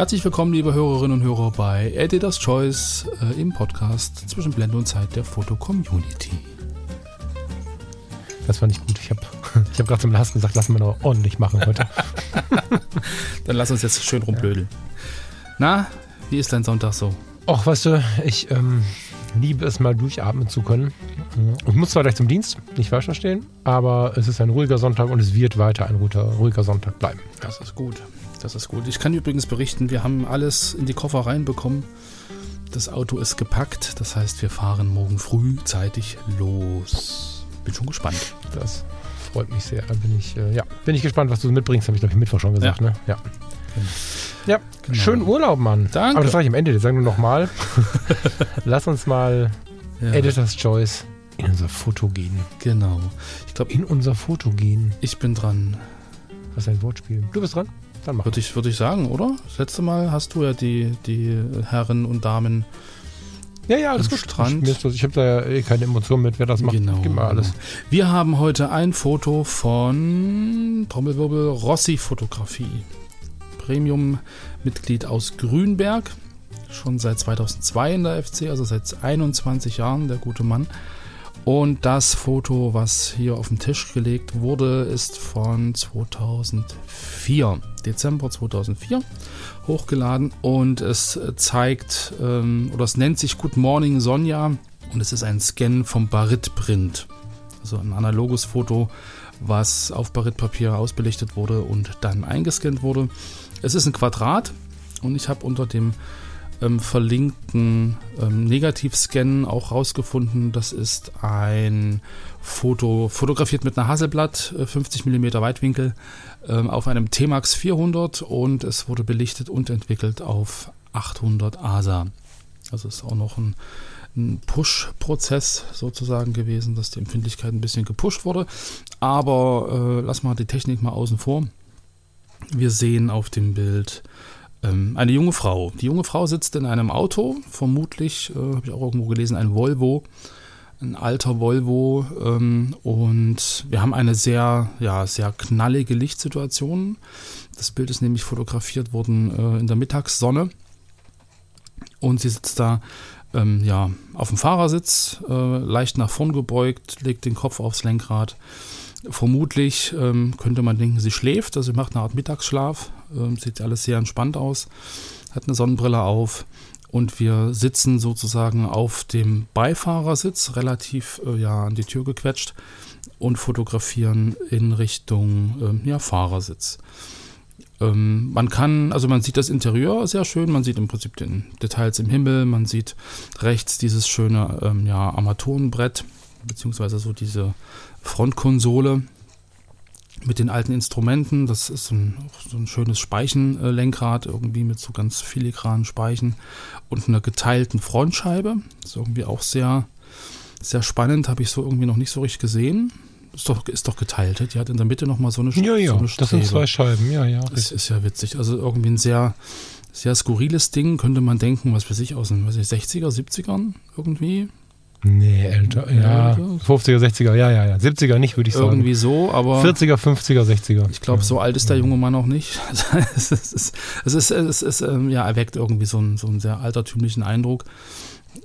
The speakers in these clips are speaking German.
Herzlich willkommen, liebe Hörerinnen und Hörer, bei Editor's Choice äh, im Podcast zwischen Blende und Zeit der Foto-Community. Das war nicht gut. Ich habe ich hab gerade zum Lars gesagt, lassen wir noch ordentlich machen heute. Dann lass uns jetzt schön rumblödeln. Na, wie ist dein Sonntag so? Och, weißt du, ich ähm, liebe es mal durchatmen zu können. Ich muss zwar gleich zum Dienst, nicht falsch verstehen, aber es ist ein ruhiger Sonntag und es wird weiter ein ruhiger, ruhiger Sonntag bleiben. Das ist gut. Das ist gut. Ich kann übrigens berichten, wir haben alles in die Koffer reinbekommen. Das Auto ist gepackt, das heißt, wir fahren morgen frühzeitig los. Bin schon gespannt. Das freut mich sehr. Da bin ich, äh, ja, bin ich gespannt, was du mitbringst, habe ich glaube ich Mittwoch schon gesagt. Ja. Ne? ja. Ja, Genau. schönen Urlaub, Mann. Danke. Aber das sage ich am Ende, das sagen wir nochmal. Lass uns mal Ja, Editor's Choice in unser Foto gehen. Genau. Ich glaube, In unser Foto gehen. ich bin dran. Was ist ein Wortspiel? Du bist dran? Dann mach. Würde ich, würde ich sagen, oder? Das letzte Mal hast du ja die, die Herren und Damen. Ja, ja, alles gut. Strand. Ich, ich habe da ja eh keine Emotionen mit, wer das macht. Genau. Gib mal alles. Wir haben heute ein Foto von Trommelwirbel Rossi Fotografie. Premium-Mitglied aus Grünberg. Schon seit 2002 in der FC, also seit 21 Jahren, der gute Mann. Und das Foto, was hier auf den Tisch gelegt wurde, ist von 2004, Dezember 2004, hochgeladen. Und es zeigt, ähm, oder es nennt sich Good Morning Sonja. Und es ist ein Scan vom Barit-Print. Also ein analoges Foto, was auf Baritpapier ausbelichtet wurde und dann eingescannt wurde. Es ist ein Quadrat und ich habe unter dem ähm, verlinkten ähm, Negativscan auch rausgefunden, das ist ein Foto, fotografiert mit einer Hasselblatt, äh, 50 mm Weitwinkel, ähm, auf einem T-Max 400 und es wurde belichtet und entwickelt auf 800 ASA. Also ist auch noch ein, ein Push-Prozess sozusagen gewesen, dass die Empfindlichkeit ein bisschen gepusht wurde. Aber äh, lass mal die Technik mal außen vor. Wir sehen auf dem Bild ähm, eine junge Frau. Die junge Frau sitzt in einem Auto, vermutlich, äh, habe ich auch irgendwo gelesen, ein Volvo, ein alter Volvo. Ähm, und wir haben eine sehr, ja, sehr knallige Lichtsituation. Das Bild ist nämlich fotografiert worden äh, in der Mittagssonne. Und sie sitzt da ähm, ja, auf dem Fahrersitz, äh, leicht nach vorn gebeugt, legt den Kopf aufs Lenkrad. Vermutlich ähm, könnte man denken, sie schläft, also sie macht eine Art Mittagsschlaf. Ähm, sieht alles sehr entspannt aus, hat eine Sonnenbrille auf und wir sitzen sozusagen auf dem Beifahrersitz, relativ äh, ja, an die Tür gequetscht und fotografieren in Richtung ähm, ja, Fahrersitz. Ähm, man kann, also man sieht das Interieur sehr schön, man sieht im Prinzip den Details im Himmel, man sieht rechts dieses schöne ähm, ja, Armaturenbrett, beziehungsweise so diese Frontkonsole mit den alten Instrumenten. Das ist so ein, so ein schönes Speichenlenkrad, irgendwie mit so ganz filigranen Speichen und einer geteilten Frontscheibe. Das ist irgendwie auch sehr, sehr spannend, habe ich so irgendwie noch nicht so richtig gesehen. Ist doch, ist doch geteilt. Die hat in der Mitte nochmal so eine Ja, ja, so eine das sind zwei Scheiben. Ja, ja. Das ist ja witzig. Also irgendwie ein sehr, sehr skurriles Ding, könnte man denken, was weiß ich, aus den weiß ich, 60er, 70ern irgendwie. Nee, älter. Ja, Ja, 50er, 60er. Ja, ja, ja. 70er nicht, würde ich sagen. Irgendwie so, aber 40er, 50er, 60er. ich glaube, so alt ist der junge Mann auch nicht. es ist, es ist, es ist ähm, ja, erweckt irgendwie so einen, so einen sehr altertümlichen Eindruck.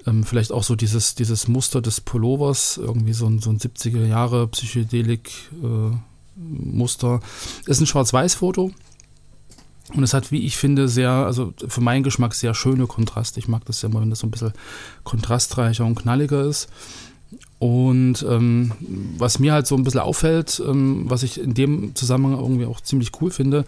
Ähm, vielleicht auch so dieses, dieses Muster des Pullovers, irgendwie so ein, so ein 70er Jahre Psychedelik-Muster. ist ein Schwarz-Weiß-Foto. Und es hat, wie ich finde, sehr, also für meinen Geschmack sehr schöne Kontraste. Ich mag das ja immer, wenn das so ein bisschen kontrastreicher und knalliger ist. Und ähm, was mir halt so ein bisschen auffällt, ähm, was ich in dem Zusammenhang irgendwie auch ziemlich cool finde,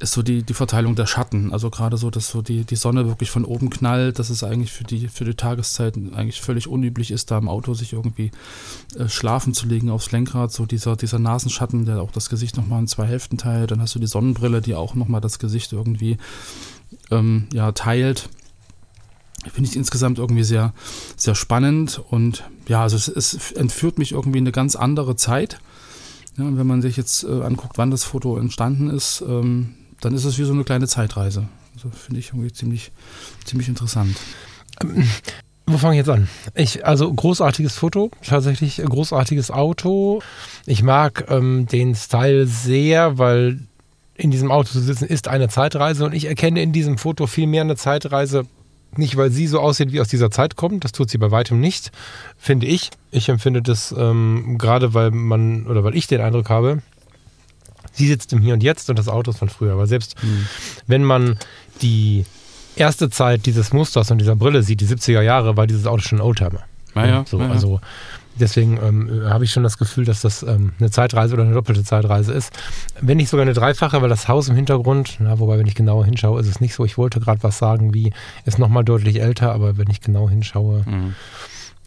ist so die, die Verteilung der Schatten. Also gerade so, dass so die, die Sonne wirklich von oben knallt, dass es eigentlich für die, für die Tageszeit eigentlich völlig unüblich ist, da im Auto sich irgendwie äh, schlafen zu legen aufs Lenkrad. So dieser, dieser Nasenschatten, der auch das Gesicht nochmal in zwei Hälften teilt. Dann hast du die Sonnenbrille, die auch nochmal das Gesicht irgendwie ähm, ja, teilt. Finde ich insgesamt irgendwie sehr, sehr spannend und ja, also es, es entführt mich irgendwie in eine ganz andere Zeit. Ja, wenn man sich jetzt äh, anguckt, wann das Foto entstanden ist, ähm, dann ist es wie so eine kleine Zeitreise. Also finde ich irgendwie ziemlich, ziemlich interessant. Wo fange ich jetzt an? Ich, also großartiges Foto, tatsächlich großartiges Auto. Ich mag ähm, den Style sehr, weil in diesem Auto zu sitzen ist eine Zeitreise und ich erkenne in diesem Foto viel mehr eine Zeitreise. Nicht, weil sie so aussieht, wie aus dieser Zeit kommt, das tut sie bei weitem nicht, finde ich. Ich empfinde das ähm, gerade, weil man, oder weil ich den Eindruck habe, sie sitzt im Hier und Jetzt und das Auto ist von früher. Aber selbst mhm. wenn man die erste Zeit dieses Musters und dieser Brille sieht, die 70er Jahre, war dieses Auto schon Oldtimer. Ah ja, so, ah ja. Also deswegen ähm, habe ich schon das Gefühl, dass das ähm, eine Zeitreise oder eine doppelte Zeitreise ist. Wenn nicht sogar eine dreifache, weil das Haus im Hintergrund, na, wobei, wenn ich genauer hinschaue, ist es nicht so. Ich wollte gerade was sagen, wie ist nochmal deutlich älter, aber wenn ich genau hinschaue, mhm.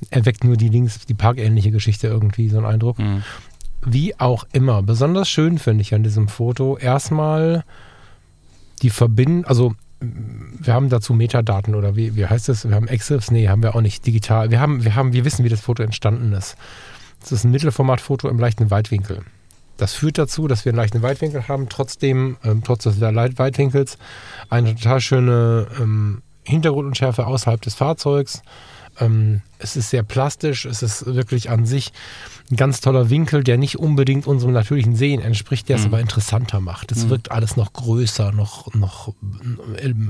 erweckt nur die links, die parkähnliche Geschichte irgendwie so einen Eindruck. Mhm. Wie auch immer. Besonders schön finde ich an diesem Foto erstmal die Verbindung, also wir haben dazu Metadaten oder wie, wie heißt das? Wir haben EXIFs? Nee, haben wir auch nicht. Digital. Wir haben, wir haben, wir wissen, wie das Foto entstanden ist. Das ist ein Mittelformatfoto im leichten Weitwinkel. Das führt dazu, dass wir einen leichten Weitwinkel haben, trotzdem, ähm, trotz des Weitwinkels, eine total schöne ähm, Hintergrundunschärfe außerhalb des Fahrzeugs. Ähm, es ist sehr plastisch, es ist wirklich an sich ein ganz toller Winkel, der nicht unbedingt unserem natürlichen Sehen entspricht, der es mhm. aber interessanter macht. Es mhm. wirkt alles noch größer, noch, noch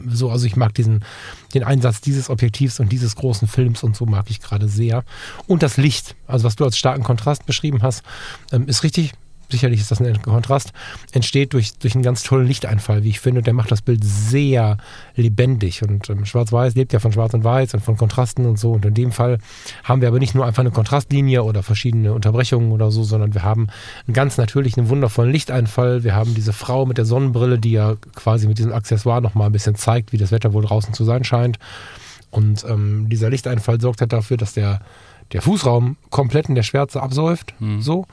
so. Also ich mag diesen, den Einsatz dieses Objektivs und dieses großen Films und so mag ich gerade sehr. Und das Licht, also was du als starken Kontrast beschrieben hast, ähm, ist richtig sicherlich ist das ein Kontrast, entsteht durch, durch einen ganz tollen Lichteinfall, wie ich finde. Der macht das Bild sehr lebendig. Und ähm, Schwarz-Weiß lebt ja von Schwarz und Weiß und von Kontrasten und so. Und in dem Fall haben wir aber nicht nur einfach eine Kontrastlinie oder verschiedene Unterbrechungen oder so, sondern wir haben einen ganz natürlichen, wundervollen Lichteinfall. Wir haben diese Frau mit der Sonnenbrille, die ja quasi mit diesem Accessoire nochmal ein bisschen zeigt, wie das Wetter wohl draußen zu sein scheint. Und ähm, dieser Lichteinfall sorgt halt dafür, dass der, der Fußraum komplett in der Schwärze absäuft. Mhm. So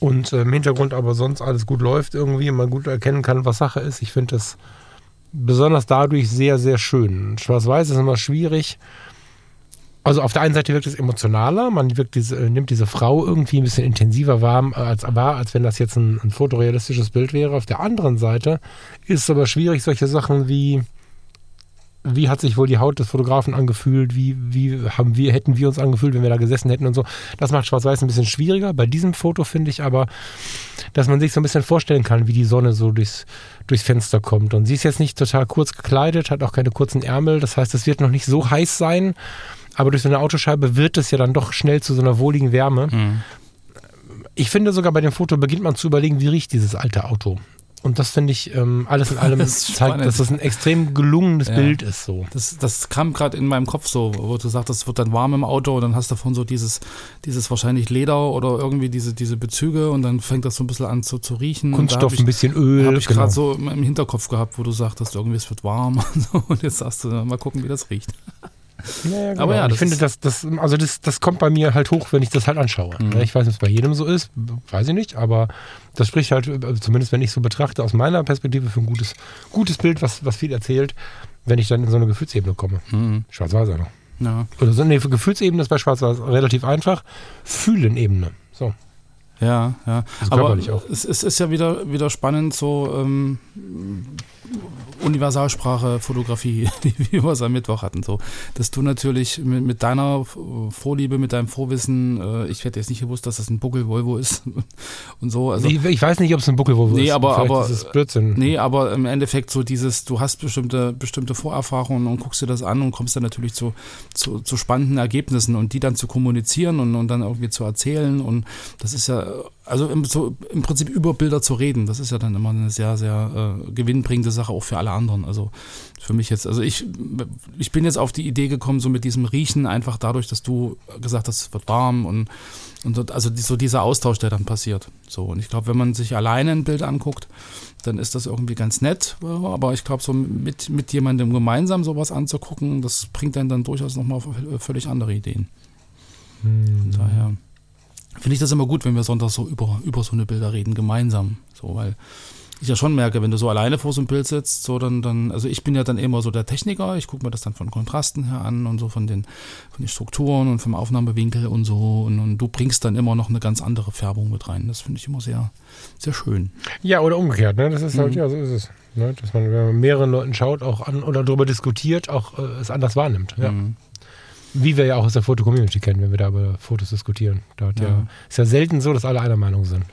und äh, im Hintergrund aber sonst alles gut läuft irgendwie, man gut erkennen kann, was Sache ist. Ich finde das besonders dadurch sehr, sehr schön. Schwarz-Weiß ist immer schwierig. Also auf der einen Seite wirkt es emotionaler, man wirkt diese, äh, nimmt diese Frau irgendwie ein bisschen intensiver warm, als, wahr, als wenn das jetzt ein, ein fotorealistisches Bild wäre. Auf der anderen Seite ist es aber schwierig, solche Sachen wie wie hat sich wohl die Haut des Fotografen angefühlt, wie, wie haben wir, hätten wir uns angefühlt, wenn wir da gesessen hätten und so. Das macht Schwarz-Weiß ein bisschen schwieriger. Bei diesem Foto finde ich aber, dass man sich so ein bisschen vorstellen kann, wie die Sonne so durchs, durchs Fenster kommt. Und sie ist jetzt nicht total kurz gekleidet, hat auch keine kurzen Ärmel. Das heißt, es wird noch nicht so heiß sein. Aber durch so eine Autoscheibe wird es ja dann doch schnell zu so einer wohligen Wärme. Mhm. Ich finde sogar bei dem Foto beginnt man zu überlegen, wie riecht dieses alte Auto. Und das finde ich ähm, alles in allem das zeigt, spannend. dass das ein extrem gelungenes ja. Bild ist. So. Das, das kam gerade in meinem Kopf so, wo du sagst, das wird dann warm im Auto und dann hast du davon so dieses, dieses wahrscheinlich Leder oder irgendwie diese, diese Bezüge und dann fängt das so ein bisschen an zu, zu riechen. Kunststoff, ich, ein bisschen Öl. Habe ich genau. gerade so im Hinterkopf gehabt, wo du sagtest, irgendwie es wird warm und, so, und jetzt sagst du, mal gucken, wie das riecht. Ja, genau. Aber ja, ich finde, das, das, also das, das kommt bei mir halt hoch, wenn ich das halt anschaue. Mhm. Ich weiß nicht, ob es bei jedem so ist, weiß ich nicht, aber das spricht halt, also zumindest wenn ich so betrachte, aus meiner Perspektive für ein gutes, gutes Bild, was, was viel erzählt, wenn ich dann in so eine Gefühlsebene komme. Mhm. Schwarz-Weiß noch. Ja. Oder so, nee, für Gefühlsebene ist bei Schwarz-Weiß relativ einfach. Fühlen-Ebene. So. Ja, ja. Also Aber es, es, ist ja wieder, wieder spannend, so ähm, Universalsprache, Fotografie, wie wir es am Mittwoch hatten, so, dass du natürlich mit, mit deiner Vorliebe, mit deinem Vorwissen, äh, ich hätte jetzt nicht gewusst, dass das ein Buckel-Volvo ist und so. Also, ich, ich weiß nicht, ob es ein Buckel-Volvo nee, ist. Aber, aber, ist es Blödsinn. Nee, aber im Endeffekt so dieses, du hast bestimmte, bestimmte Vorerfahrungen und guckst dir das an und kommst dann natürlich zu, zu, zu spannenden Ergebnissen und die dann zu kommunizieren und, und dann irgendwie zu erzählen und das ist ja also im, so, im Prinzip über Bilder zu reden, das ist ja dann immer eine sehr, sehr äh, gewinnbringende Sache auch für alle anderen. Also für mich jetzt, also ich, ich bin jetzt auf die Idee gekommen, so mit diesem Riechen, einfach dadurch, dass du gesagt hast, es wird warm und, und also so dieser Austausch, der dann passiert. So, und ich glaube, wenn man sich alleine ein Bild anguckt, dann ist das irgendwie ganz nett. Aber ich glaube, so mit, mit jemandem gemeinsam sowas anzugucken, das bringt dann dann durchaus nochmal auf völlig andere Ideen. Hm. Von daher finde ich das immer gut, wenn wir sonntags so über, über so eine Bilder reden, gemeinsam. So, weil ich ja schon merke, wenn du so alleine vor so einem Bild sitzt, so dann, dann, also ich bin ja dann immer so der Techniker, ich gucke mir das dann von Kontrasten her an und so von den, von den Strukturen und vom Aufnahmewinkel und so und, und du bringst dann immer noch eine ganz andere Färbung mit rein. Das finde ich immer sehr, sehr schön. Ja, oder umgekehrt, ne? Das ist halt, mhm. ja, so ist es. Ne? Dass man, wenn man mehreren Leuten schaut, auch an oder darüber diskutiert, auch äh, es anders wahrnimmt. Ja. Mhm. Wie wir ja auch aus der Foto-Community kennen, wenn wir da über Fotos diskutieren. Da ja. ja, ist ja selten so, dass alle einer Meinung sind.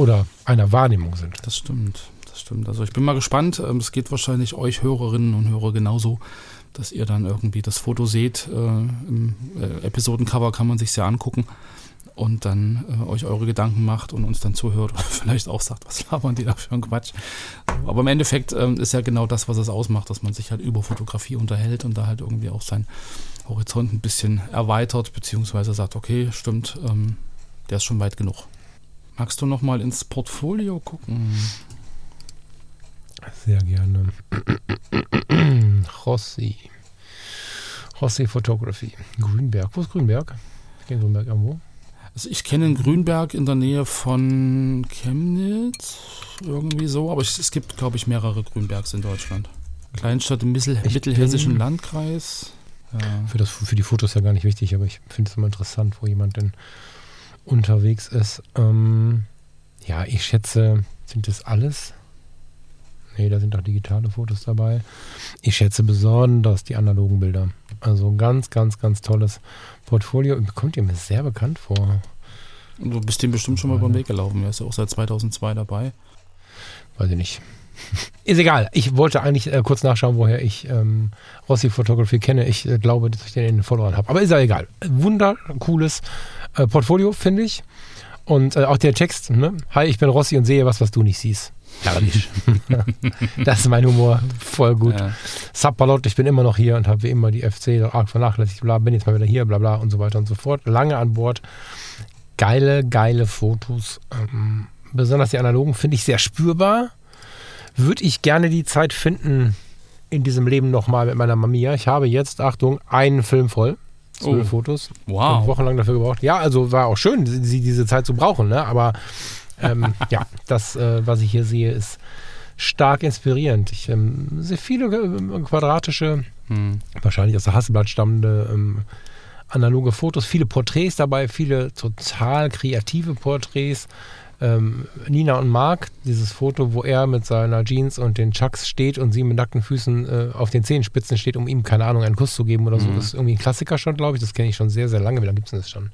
Oder einer Wahrnehmung sind. Das stimmt. Das stimmt. Also ich bin mal gespannt. Ähm, es geht wahrscheinlich euch Hörerinnen und Hörer genauso, dass ihr dann irgendwie das Foto seht. Äh, Im äh, Episodencover kann man sich ja angucken und dann äh, euch eure Gedanken macht und uns dann zuhört oder vielleicht auch sagt, was labern die da für ein Quatsch. Aber im Endeffekt ähm, ist ja genau das, was es ausmacht, dass man sich halt über Fotografie unterhält und da halt irgendwie auch sein Horizont ein bisschen erweitert, beziehungsweise sagt, okay, stimmt, ähm, der ist schon weit genug. Magst du noch mal ins Portfolio gucken? Sehr gerne. Rossi. Rossi Photography. Grünberg. Wo ist Grünberg? Ich kenne Grünberg irgendwo. Also ich kenne Grünberg in der Nähe von Chemnitz, irgendwie so, aber es gibt, glaube ich, mehrere Grünbergs in Deutschland. Kleinstadt im Mittel mittelhessischen Landkreis. Ja. Für, das, für die Fotos ja gar nicht wichtig, aber ich finde es immer interessant, wo jemand denn unterwegs ist. Ähm, ja, ich schätze, sind das alles? Nee, da sind auch digitale Fotos dabei. Ich schätze besonders die analogen Bilder. Also ganz, ganz, ganz tolles Portfolio. Kommt ihr mir sehr bekannt vor. Du bist dem bestimmt schon mal über den Weg gelaufen. Er ist ja auch seit 2002 dabei. Weiß ich nicht. Ist egal. Ich wollte eigentlich äh, kurz nachschauen, woher ich ähm, Rossi Photography kenne. Ich äh, glaube, dass ich den in den Followern habe. Aber ist ja egal. Wundercooles äh, Portfolio, finde ich. Und äh, auch der Text, ne? Hi, ich bin Rossi und sehe was, was du nicht siehst. Herrlich. das ist mein Humor. Voll gut. Ja. Subpalot, ich bin immer noch hier und habe wie immer die FC arg vernachlässigt, bla, bin jetzt mal wieder hier, bla bla und so weiter und so fort. Lange an Bord. Geile, geile Fotos. Ähm, besonders die analogen finde ich sehr spürbar. Würde ich gerne die Zeit finden, in diesem Leben nochmal mit meiner Mamiya. Ich habe jetzt, Achtung, einen Film voll. Zwölf oh. Fotos. Wow. Wochenlang dafür gebraucht. Ja, also war auch schön, sie diese Zeit zu brauchen, ne? Aber ähm, ja, das, äh, was ich hier sehe, ist stark inspirierend. Ich ähm, sehe viele äh, quadratische, hm. wahrscheinlich aus der Hasselblatt stammende ähm, analoge Fotos, viele Porträts dabei, viele total kreative Porträts. Ähm, Nina und Mark, dieses Foto, wo er mit seiner Jeans und den Chucks steht und sie mit nackten Füßen äh, auf den Zehenspitzen steht, um ihm, keine Ahnung, einen Kuss zu geben oder mhm. so. Das ist irgendwie ein Klassiker schon, glaube ich. Das kenne ich schon sehr, sehr lange. Wie lange gibt es denn das schon?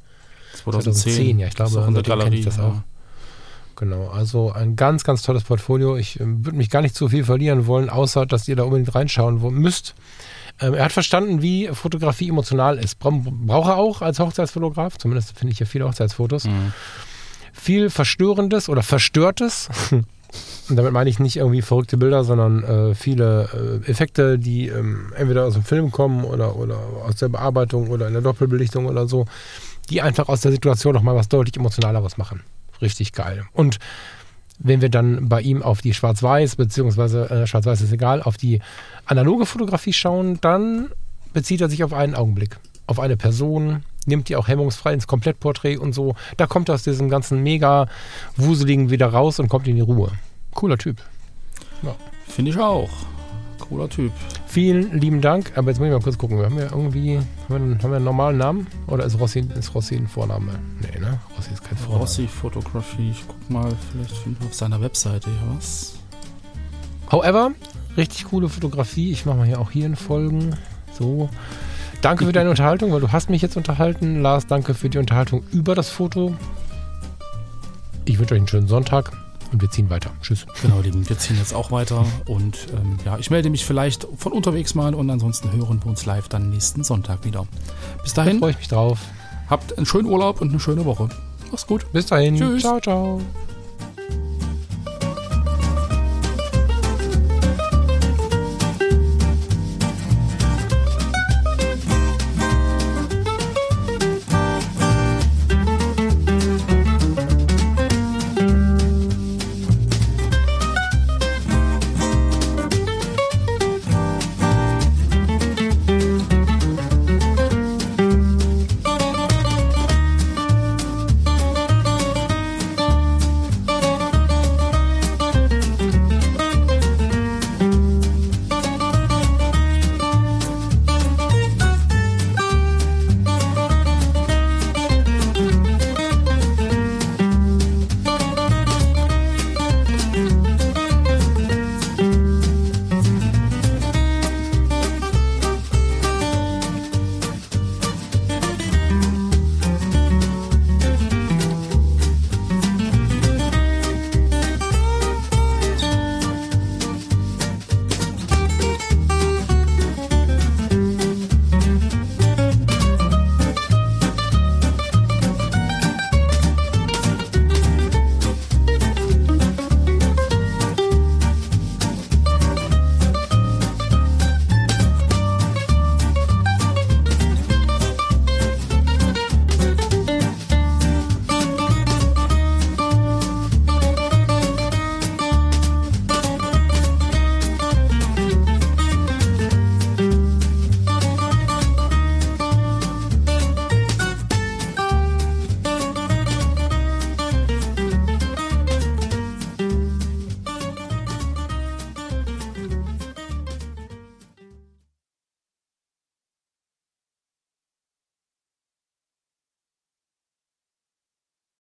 2010. 2010, ja, ich glaube, der Galerie, ich das auch. Ja. Genau, also ein ganz, ganz tolles Portfolio. Ich äh, würde mich gar nicht zu viel verlieren wollen, außer dass ihr da unbedingt reinschauen müsst. Ähm, er hat verstanden, wie Fotografie emotional ist. Braucht er auch als Hochzeitsfotograf, zumindest finde ich ja viele Hochzeitsfotos. Mhm. Viel Verstörendes oder Verstörtes. Und damit meine ich nicht irgendwie verrückte Bilder, sondern äh, viele äh, Effekte, die ähm, entweder aus dem Film kommen oder, oder aus der Bearbeitung oder in der Doppelbelichtung oder so, die einfach aus der Situation nochmal was deutlich emotionaleres machen richtig geil. Und wenn wir dann bei ihm auf die Schwarz-Weiß, beziehungsweise äh, Schwarz-Weiß ist egal, auf die analoge Fotografie schauen, dann bezieht er sich auf einen Augenblick, auf eine Person, nimmt die auch hemmungsfrei ins Komplettporträt und so. Da kommt er aus diesem ganzen mega Wuseligen wieder raus und kommt in die Ruhe. Cooler Typ. Ja. Finde ich auch. Cooler Typ. Vielen lieben Dank. Aber jetzt muss ich mal kurz gucken. Wir haben ja irgendwie, haben wir, einen, haben wir einen normalen Namen? Oder ist Rossi, ist Rossi ein Vorname? Nee, ne? Rossi ist kein Vorname. Rossi Fotografie. Ich guck mal, vielleicht finden wir auf seiner Webseite hier was. However, richtig coole Fotografie. Ich mache mal hier auch hier in Folgen. So. Danke für deine Unterhaltung, weil du hast mich jetzt unterhalten. Lars, danke für die Unterhaltung über das Foto. Ich wünsche euch einen schönen Sonntag und wir ziehen weiter. Tschüss. Genau, Lieben, wir ziehen jetzt auch weiter und ähm, ja, ich melde mich vielleicht von unterwegs mal und ansonsten hören wir uns live dann nächsten Sonntag wieder. Bis dahin. freue ich mich drauf. Habt einen schönen Urlaub und eine schöne Woche. Mach's gut. Bis dahin. Tschüss. Ciao, ciao.